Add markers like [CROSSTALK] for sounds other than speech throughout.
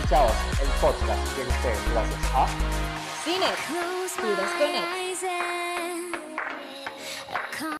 Enganchados, el podcast que ustedes gracias a Cine, Puros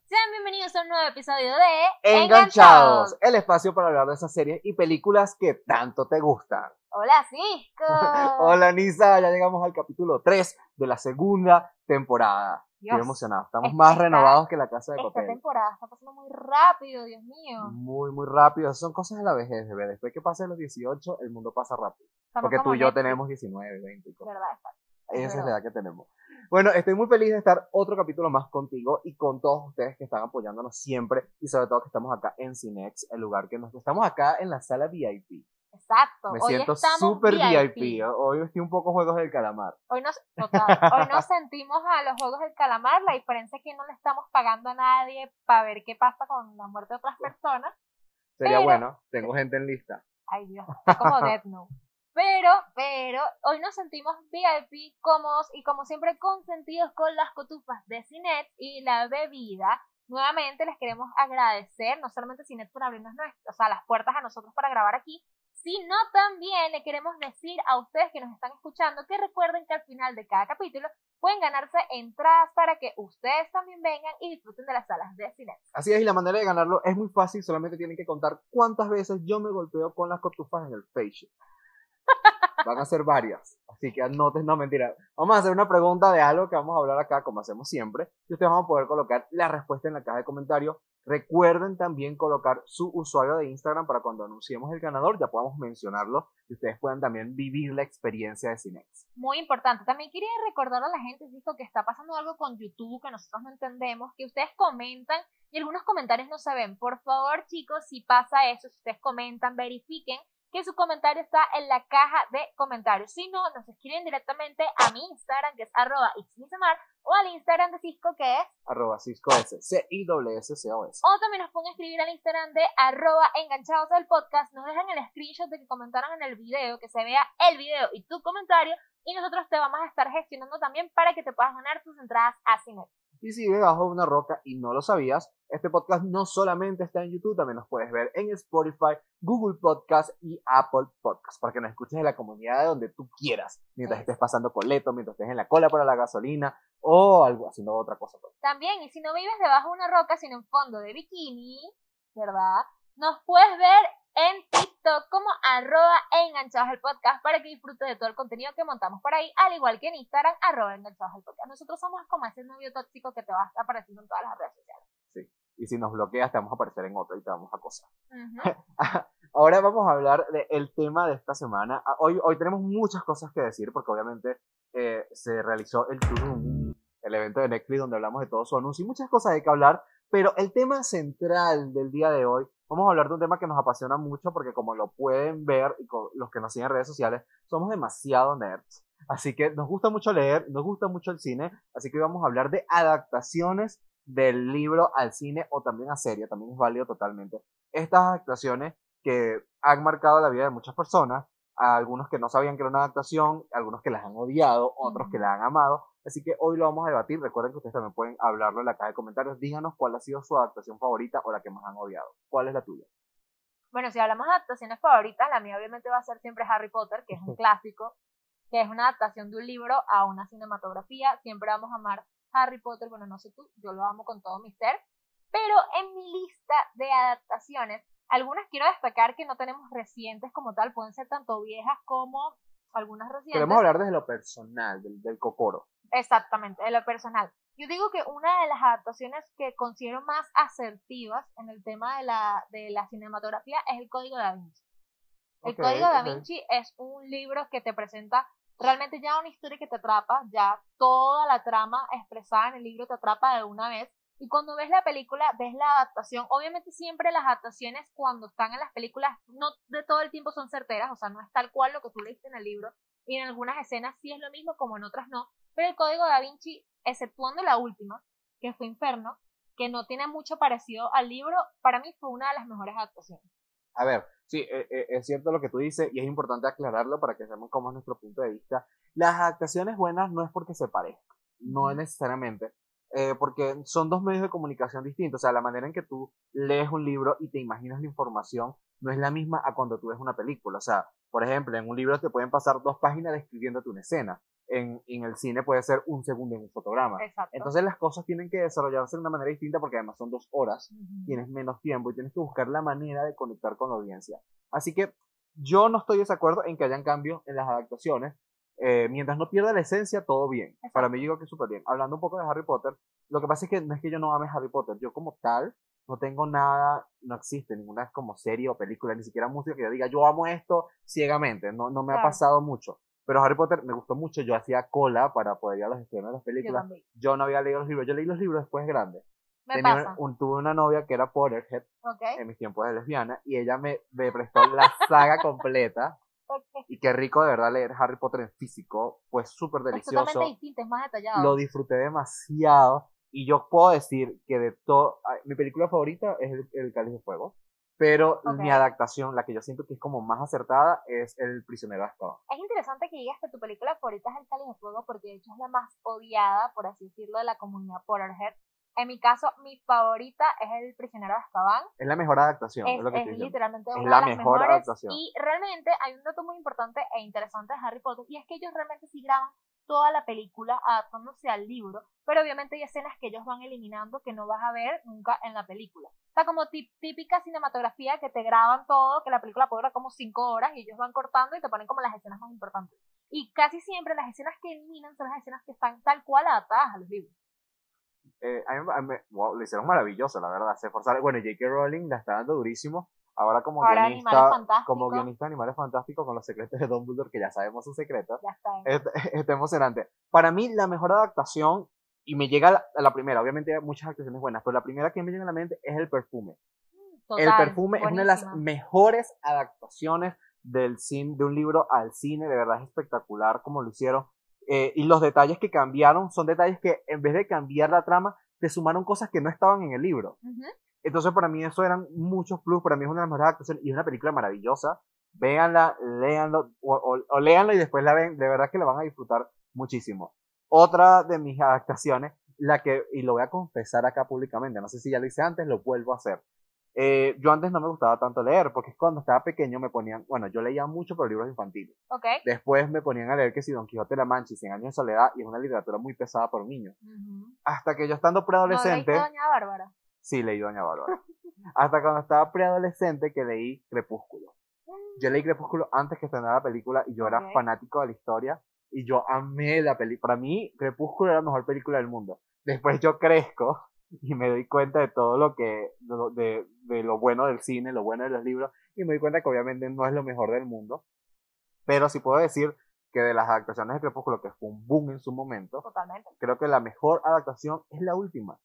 Sean bienvenidos a un nuevo episodio de Enganchados, el espacio para hablar de esas series y películas que tanto te gustan. Hola, Cisco. [LAUGHS] Hola, Nisa, ya llegamos al capítulo 3 de la segunda temporada. Dios, Estoy emocionado, estamos esta- más renovados que la casa de Esta papel. temporada está pasando muy rápido, Dios mío. Muy, muy rápido. Son cosas de la vejez, bebé. Después que pasen los 18, el mundo pasa rápido. Estamos Porque tú y yo tenemos 19, 20 y cosas. ¿Verdad? Está- Esa es la edad que tenemos. Bueno, estoy muy feliz de estar otro capítulo más contigo y con todos ustedes que están apoyándonos siempre y sobre todo que estamos acá en Cinex, el lugar que nos... Estamos acá en la sala VIP. Exacto. Me Hoy siento súper VIP. VIP. Hoy estoy un poco Juegos del Calamar. Hoy nos, total, hoy nos [LAUGHS] sentimos a los Juegos del Calamar. La diferencia es que no le estamos pagando a nadie para ver qué pasa con la muerte de otras personas. Sería Pero- bueno, tengo gente en lista. Ay Dios, [LAUGHS] está como Death Note. Pero, pero, hoy nos sentimos VIP, cómodos y como siempre consentidos con las cotufas de Cinet y la bebida. Nuevamente les queremos agradecer, no solamente Cinet por abrirnos nuestras, o sea, las puertas a nosotros para grabar aquí, sino también le queremos decir a ustedes que nos están escuchando que recuerden que al final de cada capítulo pueden ganarse entradas para que ustedes también vengan y disfruten de las salas de Cinet. Así es, y la manera de ganarlo es muy fácil, solamente tienen que contar cuántas veces yo me golpeo con las cotufas en el face. [LAUGHS] Van a ser varias, así que anoten, no mentira. Vamos a hacer una pregunta de algo que vamos a hablar acá, como hacemos siempre, y ustedes van a poder colocar la respuesta en la caja de comentarios. Recuerden también colocar su usuario de Instagram para cuando anunciemos el ganador ya podamos mencionarlo y ustedes puedan también vivir la experiencia de Cinex. Muy importante. También quería recordar a la gente, Cisco, que está pasando algo con YouTube que nosotros no entendemos, que ustedes comentan y algunos comentarios no se ven. Por favor, chicos, si pasa eso, si ustedes comentan, verifiquen que su comentario está en la caja de comentarios. Si no, nos escriben directamente a mi Instagram, que es arroba ixmisamar, o al Instagram de Cisco, que es, Arroba Cisco S, C-I-S-S-C-O-S. o también nos pueden escribir al Instagram de arroba enganchados al podcast, nos dejan el screenshot de que comentaron en el video, que se vea el video y tu comentario, y nosotros te vamos a estar gestionando también para que te puedas ganar tus entradas a Cine. Y si vives bajo una roca y no lo sabías, este podcast no solamente está en YouTube, también nos puedes ver en Spotify, Google Podcast y Apple Podcast, para que nos escuches en la comunidad de donde tú quieras, mientras estés pasando coleto, mientras estés en la cola para la gasolina o algo haciendo otra cosa. pues. También, y si no vives debajo de una roca, sino en fondo de bikini, ¿verdad? Nos puedes ver en TikTok como arroba enganchados al podcast para que disfrutes de todo el contenido que montamos por ahí, al igual que en Instagram, arroba enganchados al podcast. Nosotros somos como ese novio tóxico que te va a estar apareciendo en todas las redes sociales. Y si nos bloqueas, te vamos a aparecer en otro y te vamos a acosar. [LAUGHS] Ahora vamos a hablar del tema de esta semana. Ah, Hoy, hoy tenemos muchas cosas que decir porque obviamente eh, se realizó el Tulum, el evento de Netflix donde hablamos de todo su anuncio y muchas cosas hay que hablar, pero el tema central del día de hoy, vamos a hablar de un tema que nos apasiona mucho porque como lo pueden ver y con los que nos siguen en redes sociales, somos demasiado nerds. Así que nos gusta mucho leer, nos gusta mucho el cine, así que hoy vamos a hablar de adaptaciones del libro al cine o también a serie, también es válido totalmente. Estas adaptaciones que han marcado la vida de muchas personas, a algunos que no sabían que era una adaptación, algunos que las han odiado, otros que las han amado. Así que hoy lo vamos a debatir. Recuerden que ustedes también pueden hablarlo en la caja de comentarios. Díganos cuál ha sido su adaptación favorita o la que más han odiado. ¿Cuál es la tuya? Bueno, si hablamos de adaptaciones favoritas, la mía obviamente va a ser siempre Harry Potter, que es un [LAUGHS] clásico, que es una adaptación de un libro a una cinematografía. Siempre vamos a amar Harry Potter, bueno, no sé tú, yo lo amo con todo mi ser. Pero en mi lista de adaptaciones, algunas quiero destacar que no tenemos recientes como tal, pueden ser tanto viejas como algunas recientes. Queremos hablar desde lo personal, del, del cocoro. Exactamente, de lo personal. Yo digo que una de las adaptaciones que considero más asertivas en el tema de la, de la cinematografía es el Código da Vinci. El Ok, Código da. Vinci es un libro que te presenta realmente ya una historia que te atrapa, ya toda la trama expresada en el libro te atrapa de una vez. Y cuando ves la película, ves la adaptación. Obviamente siempre las adaptaciones cuando están en las películas no de todo el tiempo son certeras, o sea, no es tal cual lo que tú leíste en el libro. Y en algunas escenas sí es lo mismo, como en otras no. Pero el Código da Vinci, exceptuando la última, que fue Inferno, que no tiene mucho parecido al libro, para mí fue una de las mejores adaptaciones. A ver, sí, eh, eh, es cierto lo que tú dices y es importante aclararlo para que seamos cómo es nuestro punto de vista. Las adaptaciones buenas no es porque se parezcan, no es necesariamente. eh, porque son dos medios de comunicación distintos. O sea, la manera en que tú lees un libro y te imaginas la información no es la misma a cuando tú ves una película. O sea, por ejemplo, en un libro te pueden pasar dos páginas describiéndote una escena. En, en el cine puede ser un segundo en un fotograma. Exacto. Entonces las cosas tienen que desarrollarse de una manera distinta porque además son dos horas, Ujú. tienes menos tiempo y tienes que buscar la manera de conectar con la audiencia. Así que yo no estoy de desacuerdo en que hayan cambios en las adaptaciones. Eh, mientras no pierda la esencia, todo bien. Exacto. Para mí digo que es súper bien. Hablando un poco de Harry Potter, lo que pasa es que no es que yo no ame Harry Potter, yo como tal no tengo nada, no existe ninguna como serie o película, ni siquiera música que yo diga yo amo esto ciegamente, no, no me ha Claro. pasado mucho. Pero Harry Potter me gustó mucho, yo hacía cola para poder ir a los estrenos de las películas. Yo no había leído los libros, yo leí los libros después grande. Me Tenía pasa. un- tuve una novia que era Potterhead en mis tiempos de lesbiana y ella me, me prestó la saga [LAUGHS] completa. ok. Y qué rico de verdad leer Harry Potter en físico, fue súper Es delicioso totalmente distinto, es más detallado. lo disfruté demasiado y yo puedo decir que de todo, ay, mi película favorita es el, el Cáliz de Fuego, pero mi adaptación, la que yo siento que es como más acertada, es El prisionero de Azkaban. Es interesante que digas que tu película favorita es El Cáliz de Fuego porque de hecho es la más odiada, por así decirlo, de la comunidad Potterhead. En mi caso, mi favorita es El prisionero de Azkaban. Es la mejor adaptación, es, Es, lo que es literalmente Es una la de las mejor mejores. adaptación. Y realmente hay un dato muy importante e interesante de Harry Potter y es que ellos realmente sí graban toda la película adaptándose al libro, pero obviamente hay escenas que ellos van eliminando que no vas a ver nunca en la película. O sea, como típica cinematografía que te graban todo, que la película puede durar como cinco horas y ellos van cortando y te ponen como las escenas más importantes. Y casi siempre las escenas que eliminan son las escenas que están tal cual adaptadas a los libros. Eh, a mí- wow, lo hicieron maravilloso, la verdad. Se esforzaron. Bueno, J.K. Rowling la está dando durísimo. Ahora como Ahora guionista, como guionista de Animales Fantásticos con los secretos de Dumbledore, que ya sabemos sus secretos. Ya está. [LAUGHS] Está emocionante. Para mí, la mejor adaptación, y me llega a la, a la primera, obviamente hay muchas actuaciones buenas, pero la primera que me llega a la mente es el perfume. el Total, perfume es una de las mejores adaptaciones del cine, de un libro al cine, de verdad es espectacular como lo hicieron. Eh, y los detalles que cambiaron son detalles que en vez de cambiar la trama, te sumaron cosas que no estaban en el libro. Ujú. Entonces, para mí, eso eran muchos plus. Para mí, es una de las mejores adaptaciones y es una película maravillosa. Véanla, léanlo, o, o, o léanla y después la ven. De verdad que la van a disfrutar muchísimo. Otra de mis adaptaciones, la que, y lo voy a confesar acá públicamente, no sé si ya lo hice antes, lo vuelvo a hacer. Eh, yo antes no me gustaba tanto leer, porque cuando estaba pequeño me ponían, bueno, yo leía mucho, pero libros infantiles. Ok. Después me ponían a leer que si Don Quijote de la Mancha y Cien años de soledad, y es una literatura muy pesada por niños. Hasta que yo estando ¿No preadolescente. leíste Doña Bárbara? Sí, leí Doña Bárbara. Hasta cuando estaba preadolescente que leí Crepúsculo. Yo leí Crepúsculo antes que estrenara la película y yo era fanático de la historia y yo amé la película. Para mí, Crepúsculo era la mejor película del mundo. Después yo crezco [LAUGHS] y me doy cuenta de todo lo que, de, lo- de, de lo bueno del cine, lo bueno de los libros y me doy cuenta que obviamente no es lo mejor del mundo. Pero sí puedo decir que de las adaptaciones de Crepúsculo, que fue un boom en su momento, Totalmente. creo que la mejor adaptación es la última.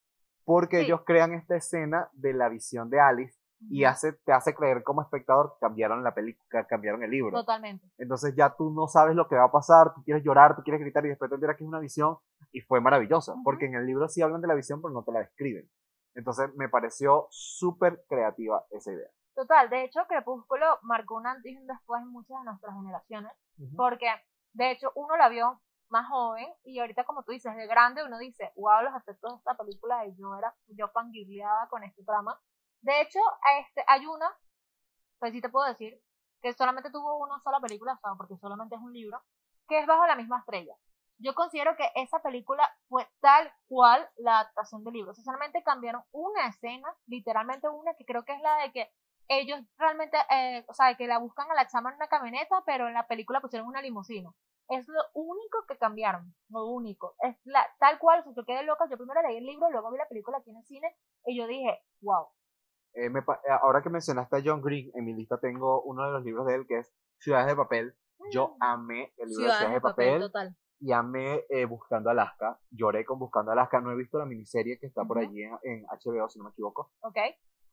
Porque Sí. ellos crean esta escena de la visión de Alice y hace, te hace creer como espectador que cambiaron la película, cambiaron el libro. Totalmente. Entonces ya tú no sabes lo que va a pasar, tú quieres llorar, tú quieres gritar y después te enteras que es una visión y fue maravillosa. Porque en el libro sí hablan de la visión pero no te la describen. Entonces me pareció súper creativa esa idea. Total, de hecho, Crepúsculo marcó un antes y un después en muchas de nuestras generaciones, porque de hecho uno la vio más joven y ahorita como tú dices, de grande uno dice, wow, los efectos de esta película y yo era, yo fangirleaba con este trama. De hecho, este, hay una, pues sí te puedo decir, que solamente tuvo una sola película, sea, porque solamente es un libro, que es Bajo la misma estrella. Yo considero que esa película fue tal cual la adaptación del libro. Solamente cambiaron una escena, literalmente una, que creo que es la de que ellos realmente, eh, o sea, que la buscan a la chama en una camioneta, pero en la película pusieron una limusina. Es lo único que cambiaron, lo único. Es la, tal cual, o sea, yo quedé loca. Yo primero leí el libro, luego vi la película aquí en el cine, y yo dije, wow. Eh, me eh, ahora que mencionaste a John Green, en mi lista tengo uno de los libros de él que es Ciudades de Papel. Yo amé el libro de Ciudades de Papel. total. y amé eh, Buscando Alaska. Lloré con Buscando Alaska. No he visto la miniserie que está por allí en, en HBO, si no me equivoco. Ok.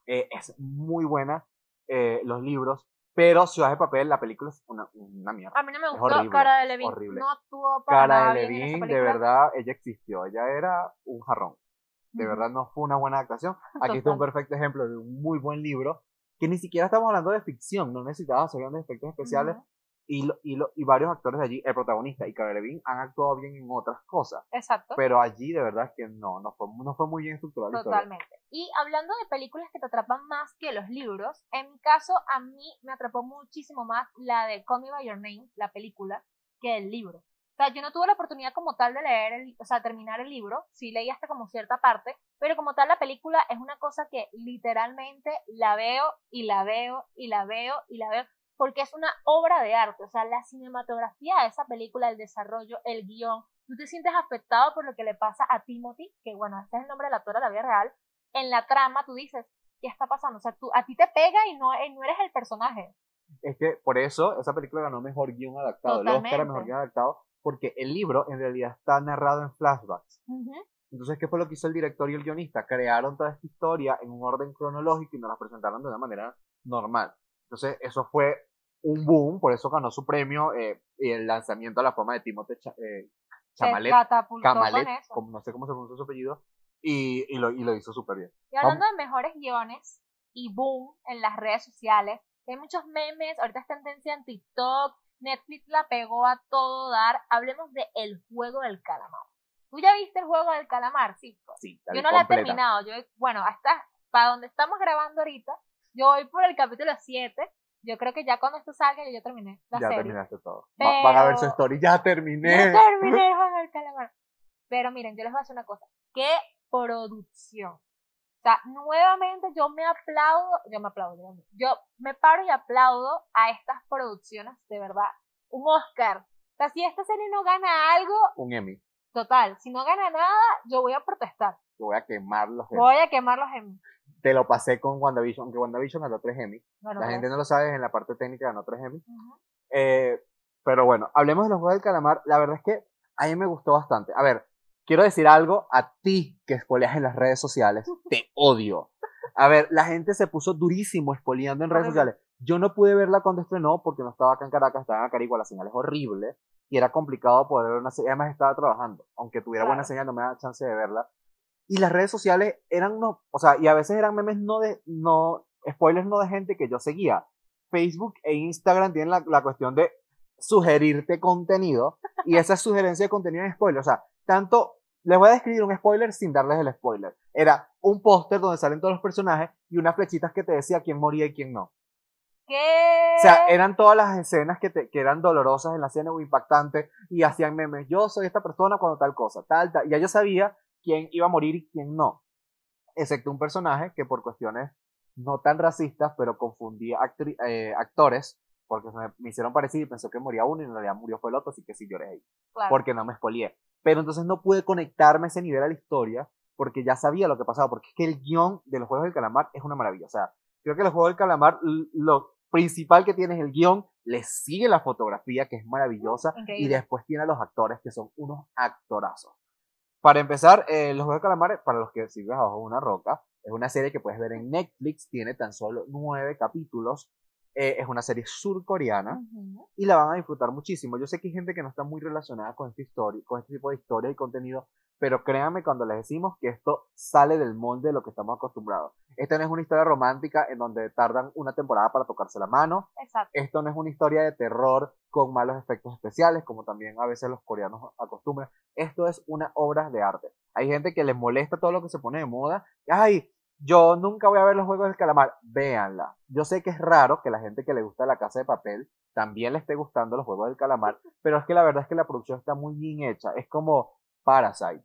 Eh, es muy buena eh, los libros, pero Ciudad de Papel, la película es una, una mierda. A mí no me gustó. horrible, Cara de Levine horrible. no actuó para nada Cara de bien en esa Levine, de verdad, ella existió. Ella era un jarrón. De Ujú. verdad, no fue una buena actuación. Aquí está un Total. perfecto ejemplo de un muy buen libro, que ni siquiera estamos hablando de ficción, no necesitaba hacer grandes efectos especiales, Ujú. Y, lo- y, lo- y varios actores de allí, el protagonista y Cara han actuado bien en otras cosas, Exacto. pero allí de verdad que no, no fue, no fue muy bien historia. Totalmente. Y hablando de películas que te atrapan más que los libros, en mi caso, a mí me atrapó muchísimo más la de Call Me By Your Name, la película, que el libro. O sea, yo no tuve la oportunidad como tal de leer, el, o sea, terminar el libro, sí leí hasta como cierta parte, pero como tal la película es una cosa que literalmente la veo y la veo y la veo y la veo, porque es una obra de arte, o sea, la cinematografía de esa película, el desarrollo, el guion, tú te sientes afectado por lo que le pasa a Timothy, que bueno, este es el nombre del actor de la vida real, en la trama tú dices, ¿qué está pasando? O sea, tú, a ti te pega y no, eh, no eres el personaje. Es que por eso esa película ganó mejor guion adaptado, el Oscar mejor guion adaptado, porque el libro en realidad está narrado en flashbacks. Ujú. Entonces, ¿qué fue lo que hizo el director y el guionista? Crearon toda esta historia en un orden cronológico y nos la presentaron de una manera normal. Entonces, eso fue un boom, por eso ganó su premio eh, y el lanzamiento a la fama de Timothée Cha- eh, Chamalet, Camalet, como, no sé cómo se pronuncia su apellido, y, y, lo, y lo hizo súper bien. Y hablando de mejores guiones y boom en las redes sociales, hay muchos memes, ahorita es tendencia en TikTok, Netflix la pegó a todo dar. Hablemos de El Juego del Calamar. ¿Tú ya viste El Juego del Calamar? Sí. pues. Sí, Yo no la he terminado. Yo, bueno, hasta para donde estamos grabando ahorita, yo voy por el capítulo 7. Yo creo que ya cuando esto salga, yo ya terminé la Ya serie. terminaste todo. Va- van a ver su Pero- story. Ya terminé. Ya terminé [LAUGHS] del calamar. Pero miren, yo les voy a decir una cosa. ¡Qué producción! O sea, nuevamente yo me aplaudo, yo me aplaudo, yo me paro y aplaudo a estas producciones, de verdad. Un Oscar. O sea, si esta serie no gana algo, Un Emmy. total, si no gana nada, yo voy a protestar. Yo voy a quemar los Emmy. Voy a quemarlos en... Te lo pasé con WandaVision, aunque WandaVision ganó 3 Emmy. Bueno, La gente no lo sabe, en la parte técnica ganó 3 Emmy. Eh, pero bueno, hablemos de los juegos del calamar. La verdad es que a mí me gustó bastante. A ver, quiero decir algo a ti que espoleas en las redes sociales. [LAUGHS] Te odio. A ver, la gente se puso durísimo espoleando en redes sociales. Yo no pude verla cuando estrenó porque no estaba acá en Caracas, estaba en Acarigua, la señal es horrible y era complicado poder ver una serie. Además estaba trabajando, aunque tuviera buena señal no me daba chance de verla. Y las redes sociales eran no, o sea, y a veces eran memes no de, no, spoilers no de gente que yo seguía. Facebook e Instagram tienen la, la cuestión de sugerirte contenido y esa sugerencia de contenido en spoiler. O sea, tanto, les voy a describir un spoiler sin darles el spoiler. Era un póster donde salen todos los personajes y unas flechitas que te decía quién moría y quién no. ¿Qué? O sea, eran todas las escenas que, te, que eran dolorosas en la escena o impactantes y hacían memes. Yo soy esta persona cuando tal cosa, tal, tal. Y ya yo sabía quién iba a morir y quién no. Excepto un personaje que por cuestiones no tan racistas, pero confundía eh, actores, porque se me, me hicieron parecido y pensó que moría uno y en realidad murió fue el otro, así que sí lloré ahí, Claro. porque no me espolié. Pero entonces no pude conectarme a ese nivel a la historia, porque ya sabía lo que pasaba, porque es que el guion de los Juegos del Calamar es una maravilla. O sea, creo que los Juegos del Calamar, lo principal que tiene es el guion, le sigue la fotografía, que es maravillosa, y después tiene a los actores, que son unos actorazos. Para empezar, eh, Los Juegos del Calamar, para los que sirven abajo de una roca, es una serie que puedes ver en Netflix, tiene tan solo nueve capítulos, eh, es una serie surcoreana y la van a disfrutar muchísimo. Yo sé que hay gente que no está muy relacionada con historia, con este tipo de historia y contenido, pero créanme cuando les decimos que esto sale del molde de lo que estamos acostumbrados. Esta no es una historia romántica en donde tardan una temporada para tocarse la mano. Exacto. Esto no es una historia de terror con malos efectos especiales, como también a veces los coreanos acostumbran. Esto es una obra de arte. Hay gente que les molesta todo lo que se pone de moda. Ay, yo nunca voy a ver los juegos del calamar. Véanla. Yo sé que es raro que la gente que le gusta la casa de papel también le esté gustando los juegos del calamar, pero es que la verdad es que la producción está muy bien hecha. Es como Parasite,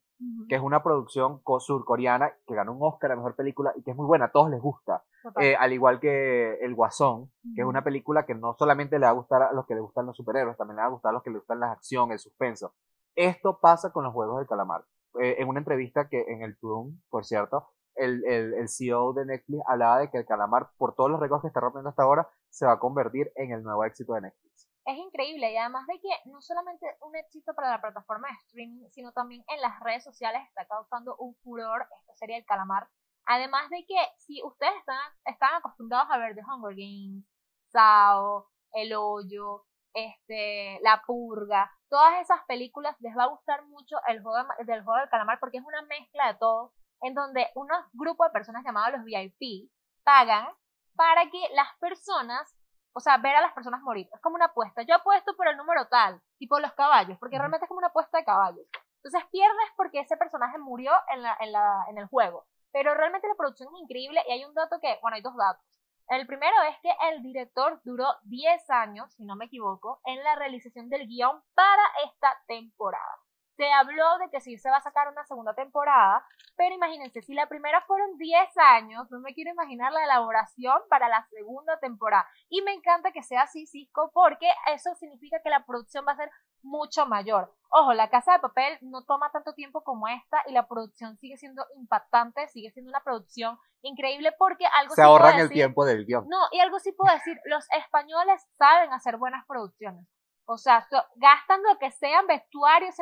Que es una producción co- surcoreana que ganó un Oscar a mejor película y que es muy buena. A todos les gusta. Eh, al igual que El Guasón, que es una película que no solamente le va a gustar a los que le gustan los superhéroes, también le va a gustar a los que le gustan la acción, el suspenso. Esto pasa con los juegos del calamar. Eh, en una entrevista que en el Toon, por cierto, el, el, el CEO de Netflix hablaba de que el calamar, por todos los récords que está rompiendo hasta ahora, se va a convertir en el nuevo éxito de Netflix. Es increíble y además de que no solamente un éxito para la plataforma de streaming, sino también en las redes sociales está causando un furor esta serie del calamar. Además de que si ustedes están, están acostumbrados a ver The Hunger Games, Sao, El Hoyo, este, La Purga, todas esas películas les va a gustar mucho el juego de- del juego del calamar porque es una mezcla de todo en donde unos grupos de personas llamados los VIP pagan para que las personas o sea, ver a las personas morir. Es como una apuesta. Yo apuesto por el número tal, tipo los caballos, porque realmente es como una apuesta de caballos. Entonces pierdes porque ese personaje murió en, la, en, la, en el juego. Pero realmente la producción es increíble y hay un dato que, bueno, hay dos datos. El primero es que el director duró 10 años, si no me equivoco, en la realización del guion para esta temporada. Se habló de que sí se va a sacar una segunda temporada, pero imagínense, si la primera fueron 10 años, no me quiero imaginar la elaboración para la segunda temporada. Y me encanta que sea así, Cisco, porque eso significa que la producción va a ser mucho mayor. Ojo, la casa de papel no toma tanto tiempo como esta y la producción sigue siendo impactante, sigue siendo una producción increíble porque algo se ahorran el tiempo del guion. No, y algo sí puedo decir, los españoles saben hacer buenas producciones. O sea, gastan lo que sean, vestuarios,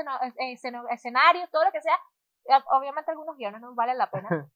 escenarios, todo lo que sea. Obviamente algunos guiones no valen la pena. [LAUGHS]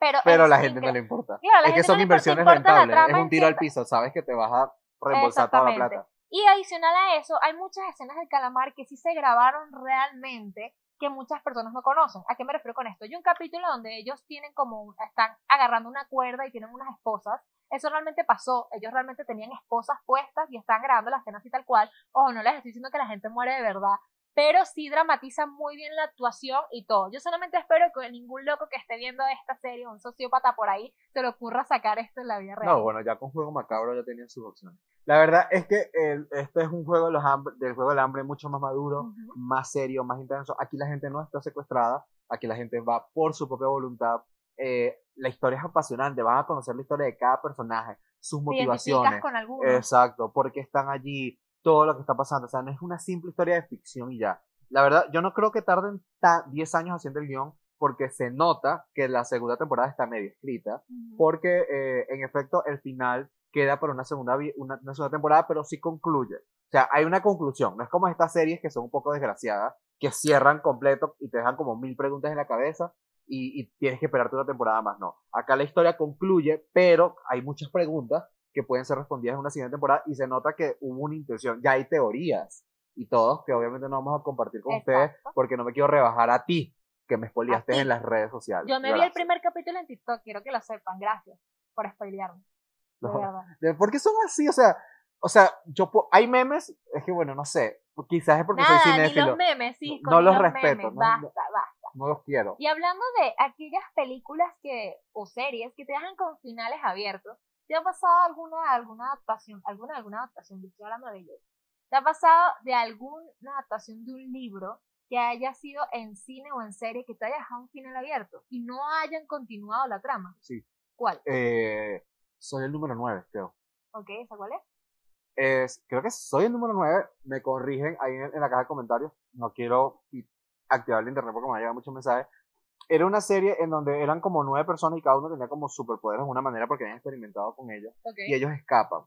Pero, pero a la gente no le importa. es que son inversiones rentables. Es un tiro al piso. Sabes que te vas a reembolsar toda la plata. Y adicional a eso, hay muchas escenas del calamar que sí se grabaron realmente que muchas personas no conocen. ¿A qué me refiero con esto? Hay un capítulo donde ellos tienen como, están agarrando una cuerda y tienen unas esposas. Eso realmente pasó. Ellos realmente tenían esposas puestas y están grabando las escenas así tal cual. Ojo, no les estoy diciendo que la gente muere de verdad, pero sí dramatiza muy bien la actuación y todo. Yo solamente espero que ningún loco que esté viendo esta serie, un sociópata por ahí, se le ocurra sacar esto en la vida real. No, bueno, ya con Juego Macabro ya tenían sus opciones. La verdad es que este es un juego de los del juego del hambre mucho más maduro, más serio, más intenso. Aquí la gente no está secuestrada, aquí la gente va por su propia voluntad. Eh, la historia es apasionante, van a conocer la historia de cada personaje, sus motivaciones. Con Exacto, porque están allí, todo lo que está pasando. O sea, no es una simple historia de ficción y ya. La verdad, yo no creo que tarden 10 años haciendo el guion, porque se nota que la segunda temporada está medio escrita, porque eh, en efecto el final queda para una segunda, una, segunda temporada, pero sí concluye. O sea, hay una conclusión. No es como estas series que son un poco desgraciadas, que cierran completo y te dejan como mil preguntas en la cabeza y, y tienes que esperarte una temporada más. No. Acá la historia concluye, pero hay muchas preguntas que pueden ser respondidas en una siguiente temporada y se nota que hubo una intención. Ya hay teorías y todos que obviamente no vamos a compartir con ustedes porque no me quiero rebajar a ti que me spoileaste en las redes sociales. Yo me vi el primer capítulo en TikTok, quiero que lo sepan, gracias por spoilearme. ¿Por qué son así? O sea, o sea, yo hay memes, es que bueno, no sé, quizás es porque soy cinéfilo. Ni los memes, sí, no, los, respeto, basta, basta. No los quiero. Y hablando de aquellas películas que o series que te dejan con finales abiertos, ¿te ha pasado alguna alguna adaptación, alguna alguna adaptación, estoy hablando de ellos? ¿Te ha pasado de alguna adaptación de un libro que haya sido en cine o en serie que te haya dejado un final abierto y no hayan continuado la trama? Sí. ¿Cuál? Eh, soy el número 9, creo. Ok, ¿esa cuál es? es? Creo que soy el número 9. Me corrigen ahí en, la caja de comentarios. No quiero activar el internet porque me llegado muchos mensajes. Era una serie en donde eran como nueve personas y cada uno tenía como superpoderes de una manera porque habían experimentado con ellos. Y ellos escapan.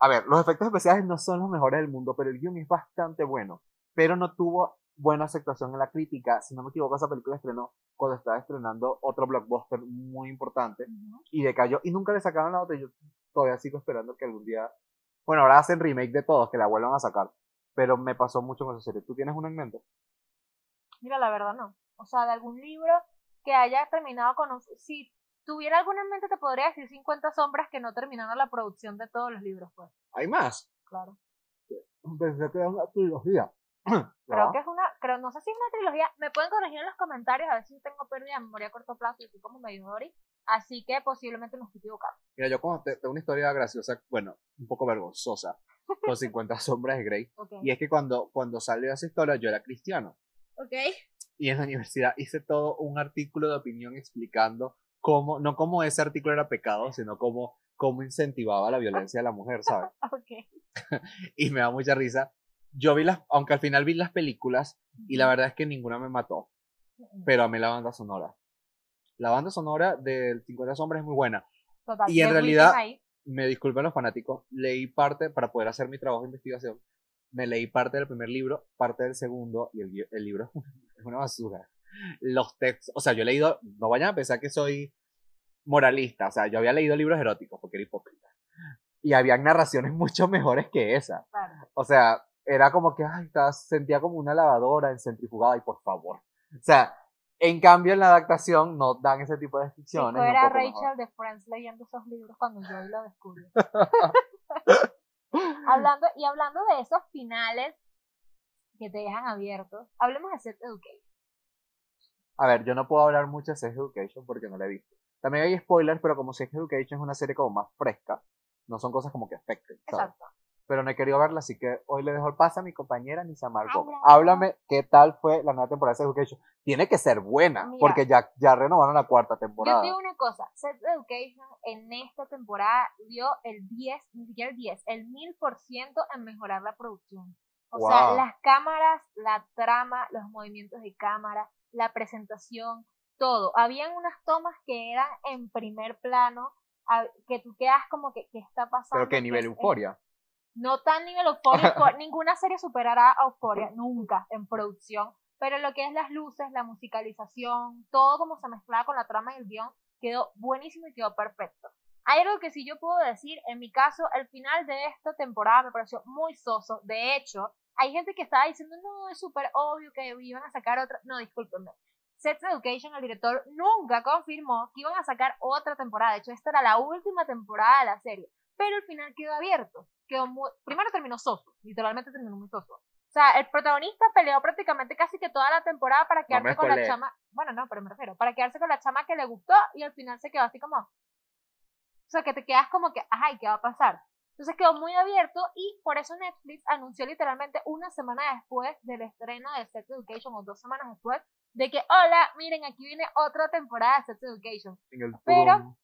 A ver, los efectos especiales no son los mejores del mundo, pero el guion es bastante bueno. Pero no tuvo buena aceptación en la crítica. Si no me equivoco, esa película estrenó cuando estaba estrenando otro blockbuster muy importante y decayó y nunca le sacaron la otra. Yo todavía sigo esperando que algún día, bueno, ahora hacen remake de todos, que la vuelvan a sacar. Pero me pasó mucho con esa serie. ¿Tú tienes una en mente? Mira, la verdad no. O sea, de algún libro que haya terminado con un... Si tuviera alguna en mente, te podría decir 50 sombras que no terminaron la producción de todos los libros, pues. ¿Hay más? Claro. Pensé que era una trilogía. [CLEARS THROAT] Creo que es una, creo, no sé si es una trilogía, me pueden corregir en los comentarios a ver si tengo pérdida de memoria a corto plazo y estoy como medio Dory, así que posiblemente me estoy equivocando. Mira, yo como tengo una historia graciosa, bueno, un poco vergonzosa, con [LAUGHS] 50 sombras de Grey, y es que cuando, cuando salió esa historia yo era cristiano. Ok. Y en la universidad hice todo un artículo de opinión explicando cómo, no cómo ese artículo era pecado, sino cómo, cómo incentivaba la violencia de la mujer, ¿sabes? [LAUGHS] ok. [LAUGHS] y me da mucha risa yo vi las, aunque al final vi las películas y la verdad es que ninguna me mató, pero a mí la banda sonora. La banda sonora del 50 Sombras es muy buena. y en realidad, me disculpen los fanáticos, leí parte, para poder hacer mi trabajo de investigación, me leí parte del primer libro, parte del segundo, y el, el libro [LAUGHS] es una basura. Los textos, o sea, yo he leído, no vayan a pensar que soy moralista, o sea, yo había leído libros eróticos porque era hipócrita. Y había narraciones [LAUGHS] mucho mejores que esa. O sea, era como que, ay, sentía como una lavadora en centrifugada y por favor. O sea, en cambio en la adaptación no dan ese tipo de descripciones. era Rachel de Friends leyendo esos libros cuando yo lo descubrí. [LAUGHS] hablando, y hablando de esos finales que te dejan abiertos, hablemos de Sex Education. A ver, yo no puedo hablar mucho de Sex Education porque no la he visto. También hay spoilers, pero como Sex Education es una serie como más fresca, no son cosas como que afecten. ¿sabes? Exacto. Pero no he querido verla, así que hoy le dejo el pase a mi compañera Nisa Marco. Háblame qué tal fue la nueva temporada de Education. Tiene que ser buena, Mira. porque ya, ya renovaron la cuarta Yo temporada. te digo una cosa, Sex Education en esta temporada dio el 10, ni siquiera el 10, el 1000% en mejorar la producción. O sea, Wow. las cámaras, la trama, los movimientos de cámara, la presentación, todo. Habían unas tomas que eran en primer plano, que tú quedas como que, ¿qué está pasando? Pero que ¿Qué nivel euforia. No tan nivel eufórico, [LAUGHS] ninguna serie superará a Euphoria, nunca, en producción, pero lo que es las luces, la musicalización, todo como se mezclaba con la trama y el guion, quedó buenísimo y quedó perfecto. Hay algo que sí yo puedo decir, en mi caso, el final de esta temporada me pareció muy soso, de hecho, hay gente que estaba diciendo, no, es súper obvio que iban a sacar otra, no, discúlpenme. Sex Education, el director, nunca confirmó que iban a sacar otra temporada. De hecho, esta era la última temporada de la serie. Pero el final quedó abierto. Quedó muy... Primero terminó soso. Literalmente terminó muy soso. O sea, el protagonista peleó prácticamente casi que toda la temporada para quedarse con la chama. Bueno, no, pero me refiero. Para quedarse con la chama que le gustó y al final se quedó así como. O sea, que te quedas como que, ajá, ¿y qué va a pasar? Entonces quedó muy abierto y por eso Netflix anunció literalmente una semana después del estreno de Sex Education o dos semanas después de que, hola, miren, aquí viene otra temporada de Sex Education. En el Pero-.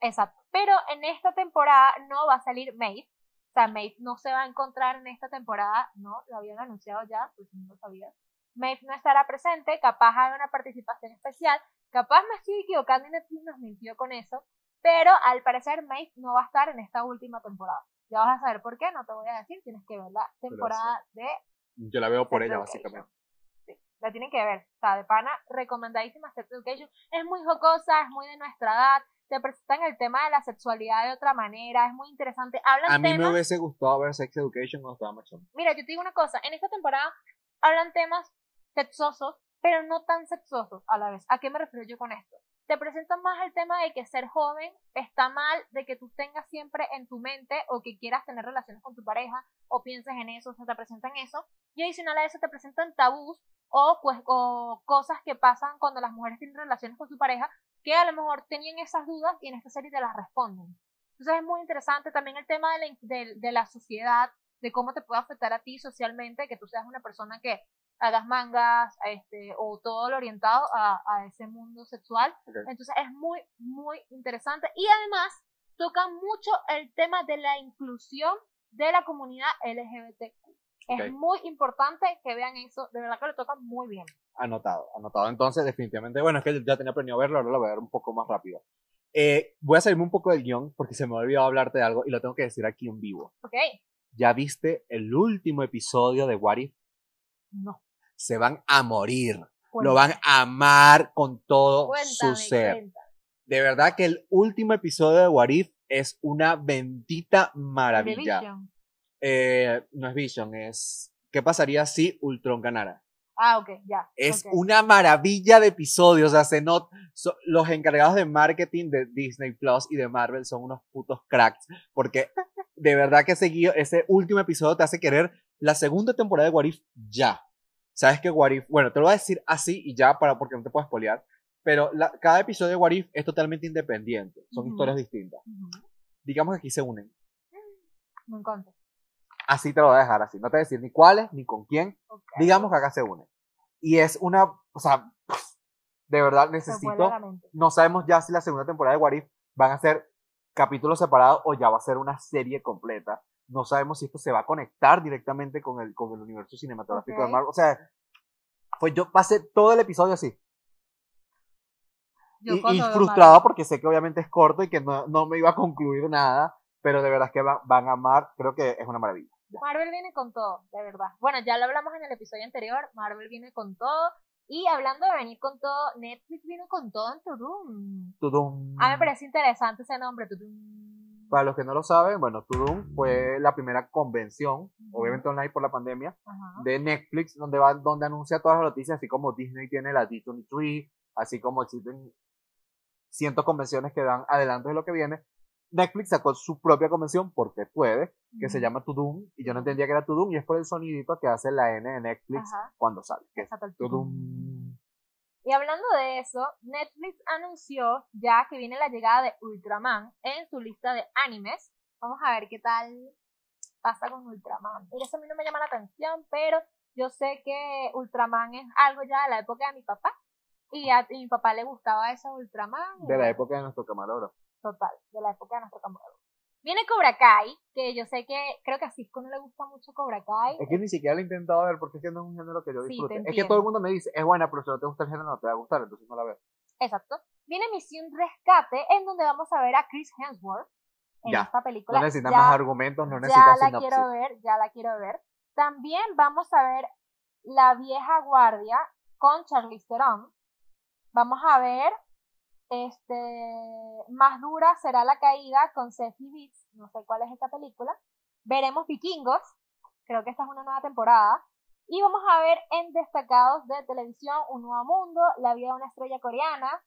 Exacto. Pero en esta temporada no va a salir Maeve. Sea, Maeve no se va a encontrar en esta temporada. No, lo habían anunciado ya, pues no lo sabías. Maeve no estará presente. Capaz hay una participación especial. Capaz me estoy equivocando y Netflix nos mintió con eso. Pero al parecer Maeve no va a estar en esta última temporada. Ya vas a saber por qué, no te voy a decir. Tienes que ver la temporada de Yo la veo por ella, básicamente. Sí, la tienen que ver. O sea, de pana, recomendadísima Sex Education. Es muy jocosa, es muy de nuestra edad. Te presentan el tema de la sexualidad de otra manera. Es muy interesante. Hablan A mí me hubiese gustado ver Sex Education cuando estaba más. Mira, yo te digo una cosa. En esta temporada hablan temas sexosos, pero no tan sexosos a la vez. ¿A qué me refiero yo con esto? Te presentan más el tema de que ser joven está mal, de que tú tengas siempre en tu mente o que quieras tener relaciones con tu pareja o pienses en eso, o sea, te presentan eso. Y adicional a eso te presentan tabús o, pues, o cosas que pasan cuando las mujeres tienen relaciones con su pareja que a lo mejor tenían esas dudas y en esta serie te las responden. Entonces es muy interesante también el tema de la, de, de la sociedad, de cómo te puede afectar a ti socialmente, que tú seas una persona que hagas mangas, este, o todo lo orientado a, a ese mundo sexual. Entonces es muy, muy interesante. Y además toca mucho el tema de la inclusión de la comunidad LGBTQ. Ok. Es muy importante que vean eso, de verdad que lo tocan muy bien. Anotado, anotado. Entonces, definitivamente, bueno, es que ya tenía planeado verlo, ahora lo voy a ver un poco más rápido. Eh, voy a salirme un poco del guion porque se me ha olvidado hablarte de algo y lo tengo que decir aquí en vivo. ¿Ok? ¿Ya viste el último episodio de What If? No. Se van a morir. Lo cuéntame, van a amar con todo cuéntame, su ser. cuéntame. De verdad que el último episodio de What If es una bendita maravilla. Vision. Eh, no es Vision, es... ¿Qué pasaría si Ultron ganara? Ah, ok, ya. Es ok. una maravilla de episodios. O sea, se not- so- los encargados de marketing de Disney Plus y de Marvel son unos putos cracks. Porque de verdad que ese, guio- ese último episodio te hace querer la segunda temporada de What If ya. Sabes que What If, bueno, te lo voy a decir así y ya para porque no te puedo spoilear. Pero la- cada episodio de What If es totalmente independiente. Son Ujú. historias distintas. Ujú. Digamos que aquí se unen. Me encanta. Así te lo voy a dejar así. No te voy a decir ni cuáles ni con quién. Ok. Digamos que acá se unen. Y es una, o sea, de verdad necesito no sabemos ya si la segunda temporada de What If van a ser capítulos separados o ya va a ser una serie completa. No sabemos si esto se va a conectar directamente con el, con el universo cinematográfico Ok. de Marvel. O sea, pues yo pasé todo el episodio así. Yo Y, y frustrado porque sé que obviamente es corto y que no, no me iba a concluir nada. Pero de verdad que va- van a amar. Creo que es una maravilla. Marvel viene con todo, de verdad. Bueno, ya lo hablamos en el episodio anterior, Marvel viene con todo. Y hablando de venir con todo, Netflix vino con todo en Tudum. Tudum. A mí me parece interesante ese nombre, Tudum. Para los que no lo saben, bueno, Tudum fue la primera convención, obviamente online por la pandemia, de Netflix, donde va, donde anuncia todas las noticias, así como Disney tiene la D23, así como existen cientos convenciones que dan adelantos de lo que viene. Netflix sacó su propia convención porque puede, que se llama Tudum, y yo no entendía que era Tudum, y es por el sonidito que hace la N de Netflix Ajá. cuando sale, que es Exacto, el Tudum. Y hablando de eso, Netflix anunció ya que viene la llegada de Ultraman en su lista de animes. Vamos a ver qué tal pasa con Ultraman. Y eso a mí no me llama la atención, pero yo sé que Ultraman es algo ya de la época de mi papá. Y a y mi papá le gustaba ese Ultraman. De la época de nuestro camarógrafo. Total, de la época de nuestro camarógrafo. Viene Cobra Kai, que yo sé que creo que a Cisco no le gusta mucho Cobra Kai. Es que ni siquiera lo he intentado ver porque es que no es un género que yo Sí, disfrute. es que todo el mundo me dice, es buena, pero si no te gusta el género no te va a gustar, entonces no la veo. Exacto. Viene Misión Rescate, en donde vamos a ver a Chris Hemsworth en Ya. esta película. No necesitas Ya- más argumentos, no ya necesitas la sinopsis. quiero ver, ya la quiero ver. También vamos a ver La Vieja Guardia con Charlize Theron. Vamos a ver este Más dura será la caída con Sophie Beats, no sé cuál es esta película. Veremos Vikingos, creo que esta es una nueva temporada. Y vamos a ver en destacados de televisión Un Nuevo Mundo, La vida de una estrella coreana,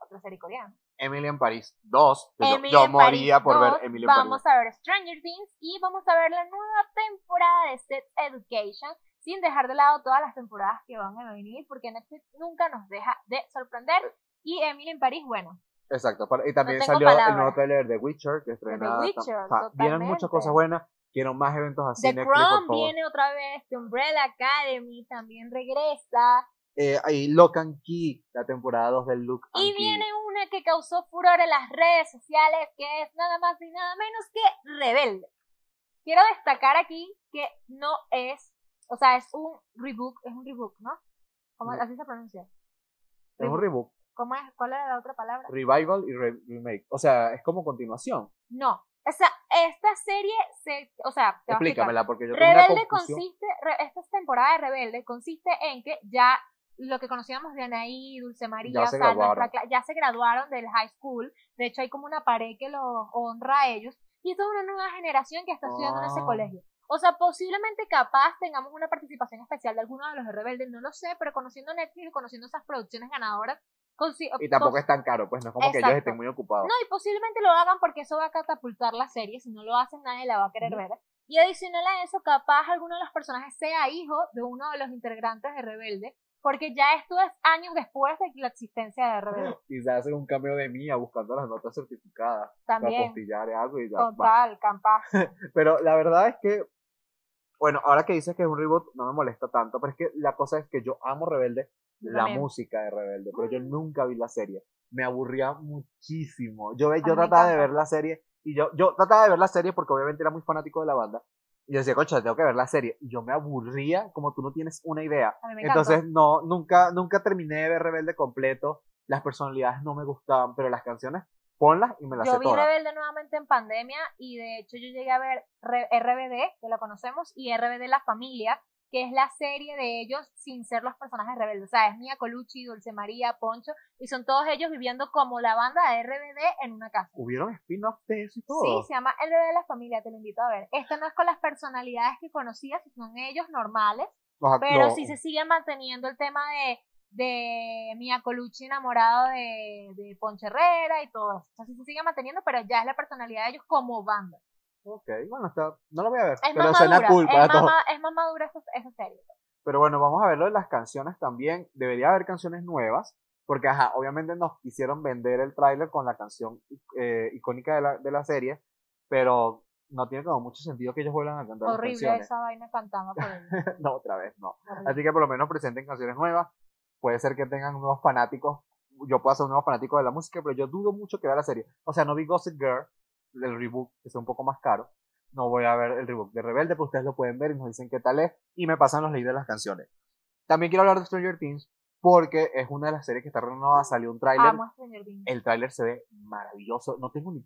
otra serie coreana. Emily en París 2. que yo- moría por 2, ver Emily en Vamos París. a ver Stranger Things y vamos a ver la nueva temporada de Sex Education, sin dejar de lado todas las temporadas que van a venir, porque Netflix nunca nos deja de sorprender. Y Emily en París, bueno, Exacto. Y también tengo salió el palabras. nuevo trailer de Witcher, que estrena. Witcher, o sea, vienen muchas cosas buenas. Quiero más eventos así. The Crown viene otra vez, The Umbrella Academy también regresa, Eh, ahí Lock and Key, la temporada 2 del Look and y Key. viene una que causó furor en las redes sociales, que es nada más y nada menos que Rebelde. Quiero destacar aquí que no es, o sea, es un rebook, es un rebook, ¿no? ¿Cómo Mm. así se pronuncia? Es un reboot, ¿Cómo es? ¿Cuál era la otra palabra? revival y re- remake. O sea, es como continuación. No. O sea, esta serie se, o sea, te. Explícamela, porque yo tengo una Rebelde confusión. consiste, re- esta temporada de Rebelde consiste en que ya lo que conocíamos de Anaí, Dulce María, Ya se nuestra ya se graduaron del high school. De hecho, hay como una pared que los honra a ellos. Y esta es una nueva generación que está estudiando en ese Ah. colegio. O sea, posiblemente capaz tengamos una participación especial de alguno de los de Rebelde, no lo sé, pero conociendo Netflix y conociendo esas producciones ganadoras, consi- Y tampoco es tan caro, pues no es como que ellos estén muy ocupados. no, y posiblemente lo hagan porque eso va a catapultar la serie. Si no lo hacen, nadie la va a querer ver. Y adicional a eso, capaz alguno de los personajes sea hijo de uno de los integrantes de Rebelde. Porque ya esto es años después de la existencia de Rebelde. Quizás hacen un cambio de Mía buscando las notas certificadas para También. apostillar algo y ya. va. Total, capaz. [LAUGHS] Pero la verdad es que, bueno, ahora que dices que es un reboot, no me molesta tanto, pero es que la cosa es que yo amo Rebelde, la también. música de Rebelde, pero yo nunca vi la serie. Me aburría muchísimo. Yo, yo trataba de ver la serie y yo, yo trataba de ver la serie porque obviamente era muy fanático de la banda. Y yo decía, concha, tengo que ver la serie. Y yo me aburría como tú no tienes una idea. Entonces, no, nunca, nunca terminé de ver Rebelde completo. Las personalidades no me gustaban, pero las canciones, ponlas y me las Yo sé vi todas. Rebelde nuevamente en pandemia y de hecho yo llegué a ver RBD, que lo conocemos, y RBD La Familia, que es la serie de ellos sin ser los personajes rebeldes. O sea, es Mia Colucci, Dulce María, Poncho, y son todos ellos viviendo como la banda de RBD en una casa. Hubieron spin-off de eso y todo. Sí, se llama El bebé de la familia, te lo invito a ver. Esta no es con las personalidades que conocías, son ellos normales, Los act- pero sí se sigue manteniendo el tema de, de Mia Colucci enamorado de, de Ponche Herrera y todo eso. O sea, sí se sigue manteniendo, pero ya es la personalidad de ellos como banda. Ok, bueno, está, no lo voy a ver, Es pero más suena cool es, para más, todo. ma- es más madura esa, esa serie. Pero bueno, vamos a ver lo de las canciones también. Debería haber canciones nuevas, porque ajá, obviamente nos quisieron vender el tráiler con la canción eh, icónica de la, de la serie, pero no tiene como mucho sentido que ellos vuelvan a cantar Horrible canciones. esa vaina cantando por [LAUGHS] no, otra vez, no. Horrible. Así que por lo menos presenten canciones nuevas. Puede ser que tengan nuevos fanáticos. Yo puedo ser un nuevo fanático de la música, pero yo dudo mucho que vea la serie. O sea, no vi Gossip Girl, el reboot, que es un poco más caro. No voy a ver el reboot de Rebelde, pero ustedes lo pueden ver y nos dicen qué tal es. Y me pasan los leads de las canciones. También quiero hablar de Stranger Things, porque es una de las series que está renovada. Salió un tráiler. El tráiler se ve maravilloso. No tengo ni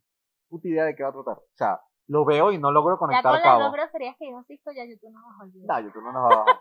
puta idea de qué va a tratar. O sea, lo veo y no logro Ya conectar con las cabos. dos groserías que dijo Cisco, ya YouTube no nos olvida. No, YouTube no nos va a bajar.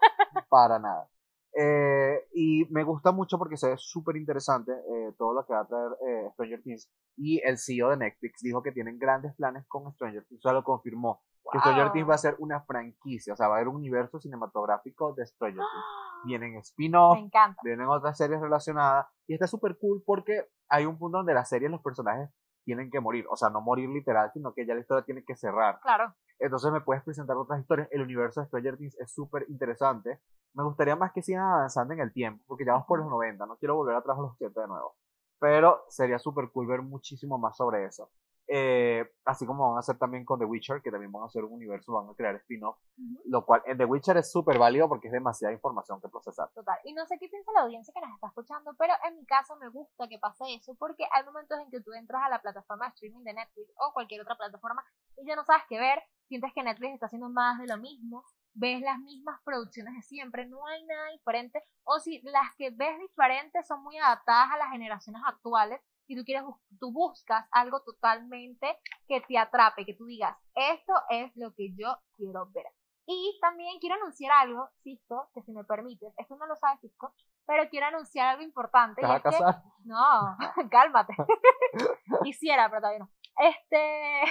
para nada. Eh, y me gusta mucho porque se ve súper interesante eh, todo lo que va a traer eh, Stranger Things. Y el CEO de Netflix dijo que tienen grandes planes con Stranger Things. O sea, lo confirmó. Que Stranger. Things va a ser una franquicia. O sea, va a haber un universo cinematográfico de Stranger Things. [GASPS] Vienen spin-off, Me encanta. vienen otras series relacionadas. Y está súper cool porque hay un punto donde la serie, los personajes tienen que morir. O sea, no morir literal, sino que ya la historia tiene que cerrar. Claro. Entonces me puedes presentar otras historias. El universo de Stranger Things es súper interesante. Me gustaría más que sigan avanzando en el tiempo, porque ya vamos por los 90, no quiero volver atrás a los 80 de nuevo. Pero sería súper cool ver muchísimo más sobre eso. Eh, así como van a hacer también con The Witcher, que también van a hacer un universo, van a crear spin-off, Ujú. lo cual en The Witcher es súper válido porque es demasiada información que procesar. Total. Y no sé qué piensa la audiencia que nos está escuchando, pero en mi caso me gusta que pase eso porque hay momentos en que tú entras a la plataforma de streaming de Netflix o cualquier otra plataforma y ya no sabes qué ver, sientes que Netflix está haciendo más de lo mismo, ves las mismas producciones de siempre, no hay nada diferente, o si las que ves diferentes son muy adaptadas a las generaciones actuales y tú quieres tú buscas algo totalmente que te atrape, que tú digas, esto es lo que yo quiero ver. Y también quiero anunciar algo, Cisco, que si me permites, esto no lo sabe Cisco, pero quiero anunciar algo importante. ¿Te vas a es que- casar? no, [LAUGHS] cálmate. [LAUGHS] Quisiera, pero todavía no. Este.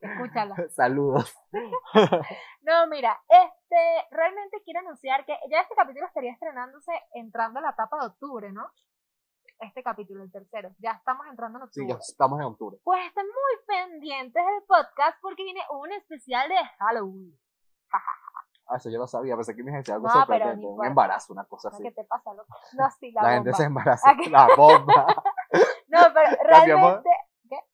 Escúchala. [LAUGHS] Saludos. [LAUGHS] No, mira, este, realmente quiero anunciar que ya este capítulo estaría estrenándose entrando a la etapa de octubre, ¿no? Este capítulo, el tercero. Ya estamos entrando en Sí, octubre. ya estamos en octubre. Pues estén muy pendientes del podcast porque viene un especial de Halloween. Ah, eso yo lo sabía, pensé que me decía algo No, pero sorprendente, un embarazo, una cosa ¿No? así. ¿Qué te pasa, loco? No, sí, la, [LAUGHS] La, bomba. gente se embaraza, ¿A qué? la bomba. No, pero realmente.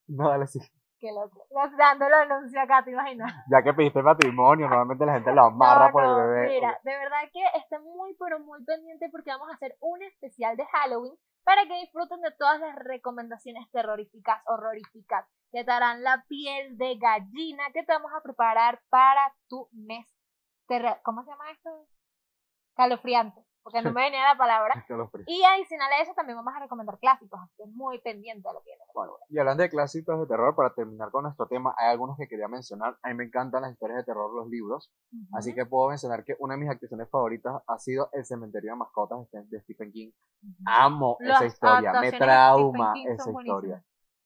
No, dale, sí. Qué loco. El anuncio acá, ¿te imaginas? Ya que pediste matrimonio, normalmente la gente lo amarra No, por el bebé. Mira, de verdad que estén muy, pero muy pendientes porque vamos a hacer un especial de Halloween para que disfruten de todas las recomendaciones terroríficas, horroríficas, que te harán la piel de gallina que te vamos a preparar para tu mes. ¿Cómo se llama esto? Calofriante, porque no [LAUGHS] me venía la palabra. Y adicional a eso también vamos a recomendar clásicos, así que muy pendiente de lo que viene. Bueno, y hablando de clásicos de terror, para terminar con nuestro tema, hay algunos que quería mencionar. A mí me encantan las historias de terror, los libros. Así que puedo mencionar que una de mis activaciones favoritas ha sido El cementerio de mascotas de Stephen- King. Amo esa historia, me trauma esa historia. buenísimas.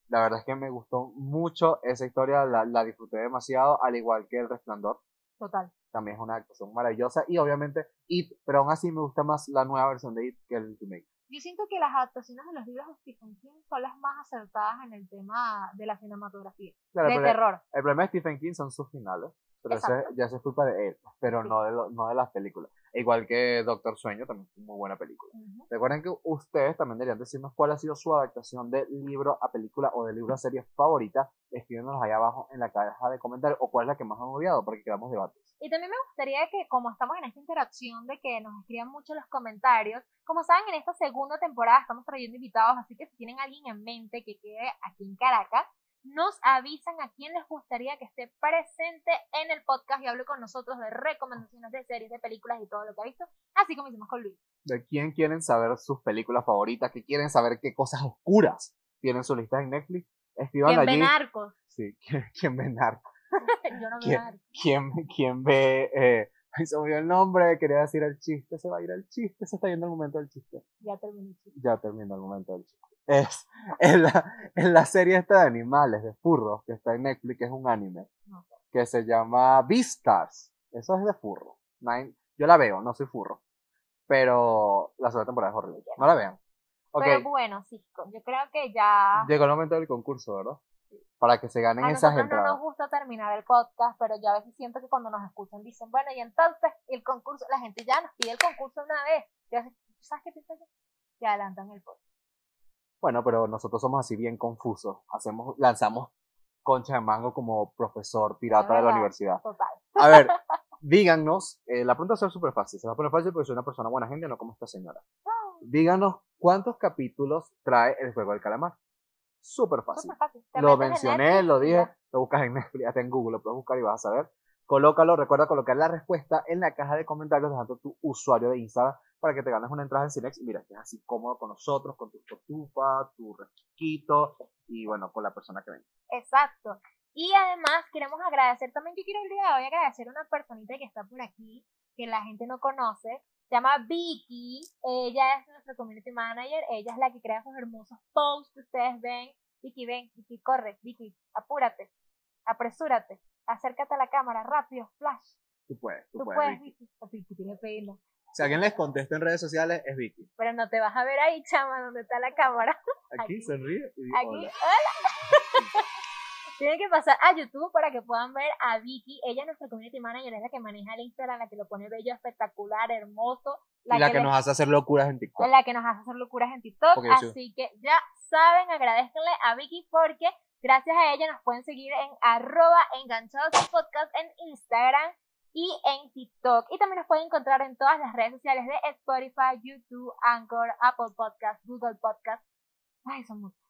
La verdad es que me gustó mucho esa historia, la, la disfruté demasiado, al igual que El Resplandor. Total. También es una actuación maravillosa. Y obviamente It, pero aún así me gusta más la nueva versión de It que el remake. Yo siento que las adaptaciones de los libros de Stephen King son las más acertadas en el tema de la cinematografía, Claro, de terror. el problema de Stephen King son sus finales. Pero ya eso es culpa de él, pero Sí. no, de lo- no de las películas. Igual que Doctor Sueño, también es muy buena película. Recuerden que ustedes también deberían decirnos cuál ha sido su adaptación de libro a película o de libro a serie favorita. Escríbenos ahí abajo en la caja de comentarios o cuál es la que más han odiado para que queramos debates. Y también me gustaría que, como estamos en esta interacción de que nos escriban mucho los comentarios, como saben, en esta segunda temporada estamos trayendo invitados, así que si tienen alguien en mente que quede aquí en Caracas, nos avisan a quién les gustaría que esté presente en el podcast y hable con nosotros de recomendaciones de series, de películas y todo lo que ha visto, así como hicimos con Luis. ¿De quién quieren saber sus películas favoritas? ¿Que quieren saber qué cosas oscuras tienen su lista en Netflix? Escriban ¿Quién ve narcos? Sí, [LAUGHS] ¿quién, quién ve Narcos? [LAUGHS] Yo no veo narcos. ¿Quién, quién ve... Eh, [LAUGHS] ay, se me el nombre, quería decir el chiste, se va a ir el chiste, se está yendo el momento del chiste. Ya terminé. chicos. Ya termina el momento del chiste. Es, es, la, es la serie esta de animales, de furros, que está en Netflix, que es un anime, que se llama Beastars. Eso es de furro. Nine- yo la veo, no soy furro. Pero la segunda temporada es horrible. No la vean. Ok, Pero bueno, Cisco, yo creo que ya... llegó el momento del concurso, ¿verdad? Para que se ganen A esas nosotros no entradas. nos gusta terminar el podcast, pero yo a veces siento que cuando nos escuchan dicen, bueno, y entonces el concurso, la gente ya nos pide el concurso una vez. Y a veces, ¿Sabes qué pienso yo? Que adelantan el podcast. Bueno, pero nosotros somos así bien confusos. Hacemos, lanzamos concha de mango como profesor pirata de la verdad. universidad. Total. A ver, [LAUGHS] díganos, eh, la pregunta va a ser súper fácil, se va a poner fácil porque soy una persona buena gente, no como esta señora. Díganos cuántos capítulos trae el juego del calamar. Súper fácil. Lo mencioné, Netflix lo dije, ya. lo buscas en Netflix, hasta en Google, lo puedes buscar y vas a saber. Colócalo, recuerda colocar la respuesta en la caja de comentarios dejando tu usuario de Instagram para que te ganes una entrada en Cinex. Mira, que es así cómodo con nosotros, con tu cotufa, tu refresquito y bueno, con la persona que venga. Exacto. Y además queremos agradecer también, yo quiero el día de hoy agradecer a una personita que está por aquí, que la gente no conoce. Se llama Vicky, ella es nuestra community manager, ella es la que crea esos hermosos posts que ustedes ven. Vicky, ven, Vicky, corre, Vicky, apúrate, apresúrate, acércate a la cámara, rápido, flash. Tú puedes, tú, Tú puedes. puedes, Vicky. Vicky. Tiene pena. Si alguien les contesta en redes sociales, es Vicky. Pero no te vas a ver ahí, chama, donde está la cámara. Aquí, Aquí. sonríe y di Aquí, hola. hola. [LAUGHS] Tienen que pasar a YouTube para que puedan ver a Vicky. Ella es nuestra community manager, es la que maneja el Instagram, la que lo pone bello, espectacular, hermoso. y la que, nos hace hacer locuras en TikTok. la que nos hace hacer locuras en TikTok. Porque Así que ya saben, agradezcanle a Vicky porque gracias a ella nos pueden seguir en arroba enganchados podcast en Instagram y en TikTok. Y también nos pueden encontrar en todas las redes sociales de Spotify, YouTube, Anchor, Apple Podcast, Google Podcast. Ay, son muchos.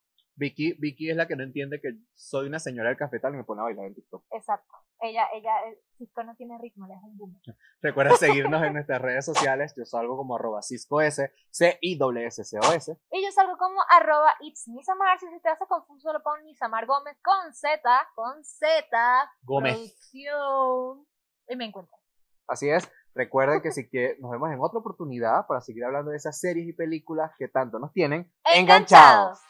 Vicky, Vicky es la que no entiende que soy una señora del cafetal y me pone a bailar en TikTok. Exacto. Ella, ella, eh, Cisco no tiene ritmo, le es un boom. Recuerda [LAUGHS] seguirnos en nuestras redes sociales. Yo salgo como arroba ciscos, C-I-S-S-C-O-S. Y yo salgo como arroba it's Nisamar. Si se te hace confuso, lo pongo Nisamar Gómez con Z, con Z, Gómez. producción. Y me encuentran. Así es. Recuerden que sí que nos vemos en otra oportunidad para seguir hablando de esas series y películas que tanto nos tienen enganchados.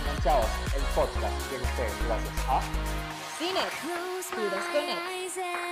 Enganchados, el podcast que ustedes gracias a Cine, my Connect. eyes and